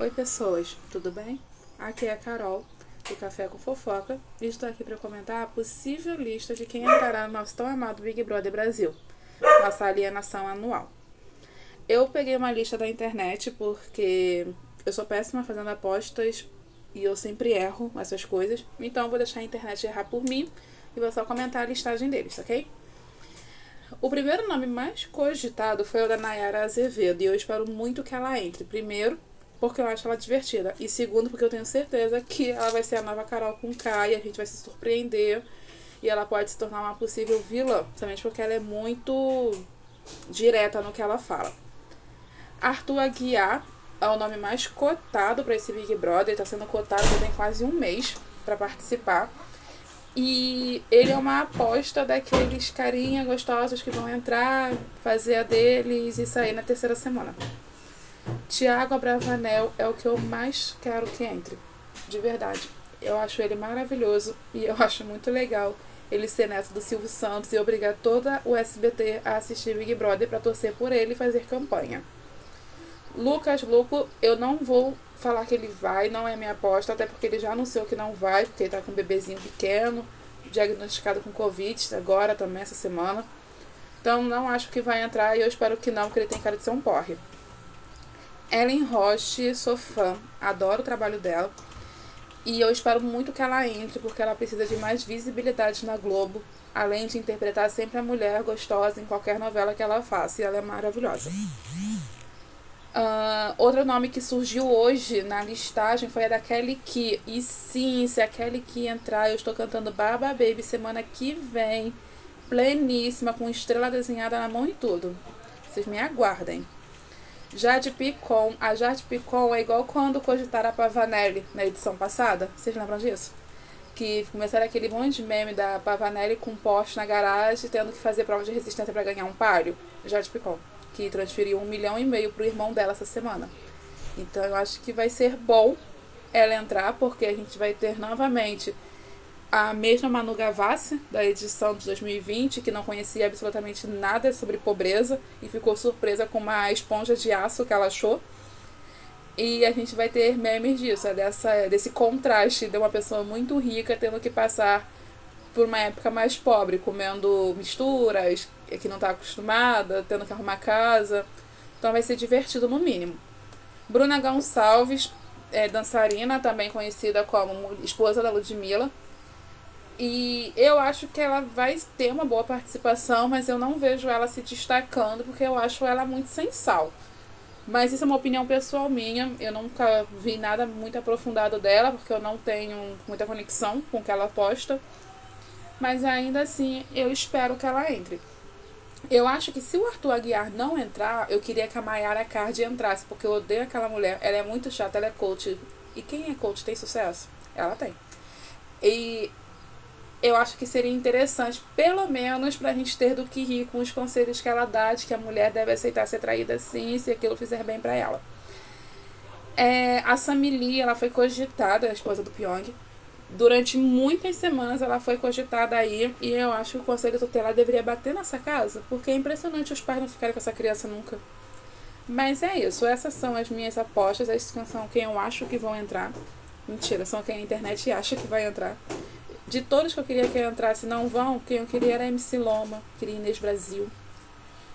Oi pessoas, tudo bem? Aqui é a Carol, do Café com Fofoca, e estou aqui para comentar a possível lista de quem entrará no nosso tão amado Big Brother Brasil, nossa alienação anual. Eu peguei uma lista da internet porque eu sou péssima fazendo apostas e eu sempre erro essas coisas, então vou deixar a internet errar por mim e vou só comentar a listagem deles, ok? O primeiro nome mais cogitado foi o da Nayara Azevedo, e eu espero muito que ela entre. Primeiro, porque eu acho ela divertida. E segundo, porque eu tenho certeza que ela vai ser a nova Carol com K e a gente vai se surpreender. E ela pode se tornar uma possível vilã, principalmente porque ela é muito direta no que ela fala. Arthur Aguiar é o nome mais cotado para esse Big Brother, está sendo cotado já tem quase um mês para participar. E ele é uma aposta daqueles carinha gostosos que vão entrar, fazer a deles e sair na terceira semana. Tiago Abravanel é o que eu mais quero que entre. De verdade. Eu acho ele maravilhoso e eu acho muito legal ele ser neto do Silvio Santos e obrigar toda o SBT a assistir Big Brother para torcer por ele e fazer campanha. Lucas Luco, eu não vou falar que ele vai, não é minha aposta, até porque ele já anunciou que não vai, porque ele tá com um bebezinho pequeno, diagnosticado com Covid agora também essa semana. Então não acho que vai entrar e eu espero que não, porque ele tem cara de ser um porre. Ellen Roche, sou fã, adoro o trabalho dela. E eu espero muito que ela entre, porque ela precisa de mais visibilidade na Globo, além de interpretar sempre a mulher gostosa em qualquer novela que ela faça. E ela é maravilhosa. Uh, outro nome que surgiu hoje na listagem foi a da Kelly Key. E sim, se a Kelly Key entrar, eu estou cantando Baba Baby semana que vem. Pleníssima, com estrela desenhada na mão e tudo. Vocês me aguardem. Jade Picon. A Jade Picon é igual quando cogitaram a Pavanelli na edição passada. Vocês lembram disso? Que começaram aquele monte de meme da Pavanelli com poste na garagem, tendo que fazer prova de resistência para ganhar um palio. Jade Picon. Que transferiu um milhão e meio pro irmão dela essa semana. Então eu acho que vai ser bom ela entrar, porque a gente vai ter novamente a mesma Manu Gavassi, da edição de 2020, que não conhecia absolutamente nada sobre pobreza e ficou surpresa com uma esponja de aço que ela achou. E a gente vai ter memes disso, é dessa, desse contraste de uma pessoa muito rica tendo que passar por uma época mais pobre, comendo misturas, que não está acostumada, tendo que arrumar casa. Então vai ser divertido no mínimo. Bruna Gonçalves, é, dançarina, também conhecida como esposa da Ludmilla, e eu acho que ela vai ter uma boa participação, mas eu não vejo ela se destacando porque eu acho ela muito sem sal. Mas isso é uma opinião pessoal minha. Eu nunca vi nada muito aprofundado dela, porque eu não tenho muita conexão com o que ela posta. Mas ainda assim, eu espero que ela entre. Eu acho que se o Arthur Aguiar não entrar, eu queria que a Mayara Card entrasse, porque eu odeio aquela mulher. Ela é muito chata, ela é coach. E quem é coach tem sucesso? Ela tem. E eu acho que seria interessante, pelo menos, para a gente ter do que rir com os conselhos que ela dá, de que a mulher deve aceitar ser traída assim, se aquilo fizer bem para ela. É, a Samili, ela foi cogitada, a esposa do Pyong. Durante muitas semanas ela foi cogitada aí e eu acho que o conselho tutelar deveria bater nessa casa, porque é impressionante os pais não ficarem com essa criança nunca. Mas é isso, essas são as minhas apostas, essas são quem eu acho que vão entrar. Mentira, são quem a internet acha que vai entrar. De todos que eu queria que entrasse não vão, quem eu queria era MC Loma, queria Inês Brasil.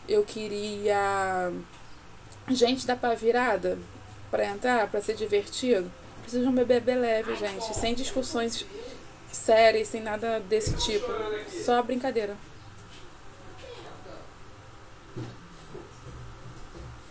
Eu queria gente da pá virada para entrar, para ser divertido. Preciso de um bebê leve, gente, sem discussões sérias, sem nada desse tipo. Só brincadeira.